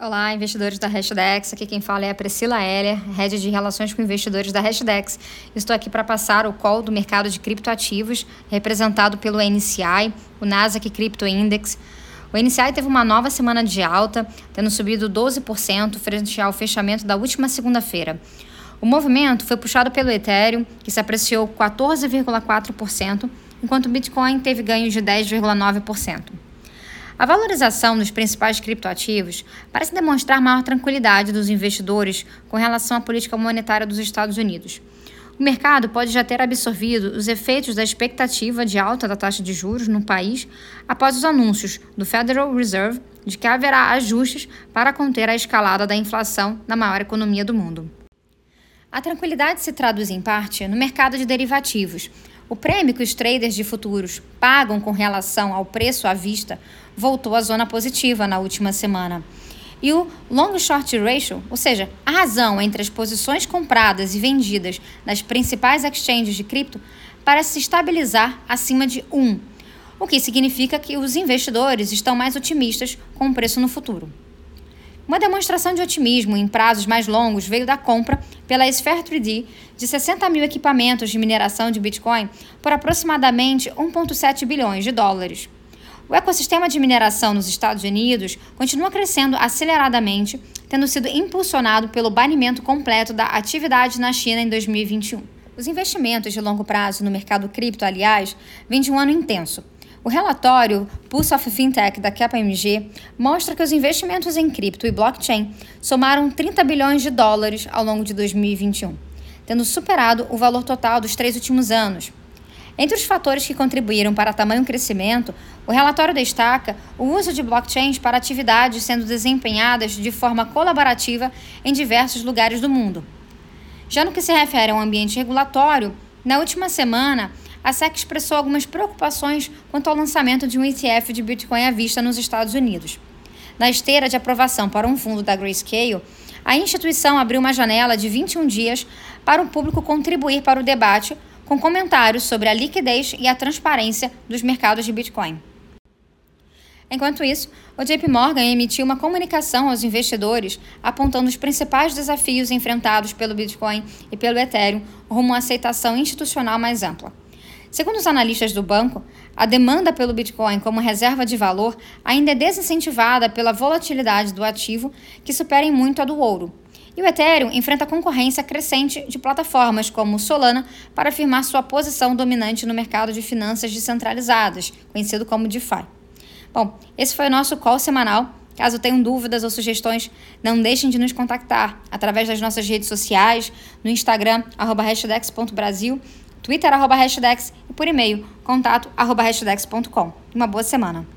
Olá, investidores da Hashdex. Aqui quem fala é a Priscila Heller, head de relações com investidores da Hashdex. Estou aqui para passar o call do mercado de criptoativos, representado pelo NCI, o Nasdaq Crypto Index. O NCI teve uma nova semana de alta, tendo subido 12% frente ao fechamento da última segunda-feira. O movimento foi puxado pelo Ethereum, que se apreciou 14,4%, enquanto o Bitcoin teve ganhos de 10,9%. A valorização dos principais criptoativos parece demonstrar maior tranquilidade dos investidores com relação à política monetária dos Estados Unidos. O mercado pode já ter absorvido os efeitos da expectativa de alta da taxa de juros no país após os anúncios do Federal Reserve de que haverá ajustes para conter a escalada da inflação na maior economia do mundo. A tranquilidade se traduz em parte no mercado de derivativos, o prêmio que os traders de futuros pagam com relação ao preço à vista voltou à zona positiva na última semana. E o long short ratio, ou seja, a razão entre as posições compradas e vendidas nas principais exchanges de cripto, parece se estabilizar acima de 1, o que significa que os investidores estão mais otimistas com o preço no futuro. Uma demonstração de otimismo em prazos mais longos veio da compra pela Sphere 3D de 60 mil equipamentos de mineração de Bitcoin por aproximadamente 1,7 bilhões de dólares. O ecossistema de mineração nos Estados Unidos continua crescendo aceleradamente, tendo sido impulsionado pelo banimento completo da atividade na China em 2021. Os investimentos de longo prazo no mercado cripto, aliás, vêm de um ano intenso. O relatório Pulse of Fintech da KPMG mostra que os investimentos em cripto e blockchain somaram 30 bilhões de dólares ao longo de 2021, tendo superado o valor total dos três últimos anos. Entre os fatores que contribuíram para tamanho crescimento, o relatório destaca o uso de blockchains para atividades sendo desempenhadas de forma colaborativa em diversos lugares do mundo. Já no que se refere ao ambiente regulatório, na última semana, a SEC expressou algumas preocupações quanto ao lançamento de um ETF de Bitcoin à vista nos Estados Unidos. Na esteira de aprovação para um fundo da Grayscale, a instituição abriu uma janela de 21 dias para o público contribuir para o debate com comentários sobre a liquidez e a transparência dos mercados de Bitcoin. Enquanto isso, o JP Morgan emitiu uma comunicação aos investidores apontando os principais desafios enfrentados pelo Bitcoin e pelo Ethereum rumo à aceitação institucional mais ampla. Segundo os analistas do banco, a demanda pelo Bitcoin como reserva de valor ainda é desincentivada pela volatilidade do ativo, que supera em muito a do ouro. E o Ethereum enfrenta concorrência crescente de plataformas como Solana para afirmar sua posição dominante no mercado de finanças descentralizadas, conhecido como DeFi. Bom, esse foi o nosso call semanal. Caso tenham dúvidas ou sugestões, não deixem de nos contactar através das nossas redes sociais, no Instagram, arroba hashdex.brasil Twitter, arroba hashtags, e por e-mail, contato, arroba hashtags.com. Uma boa semana.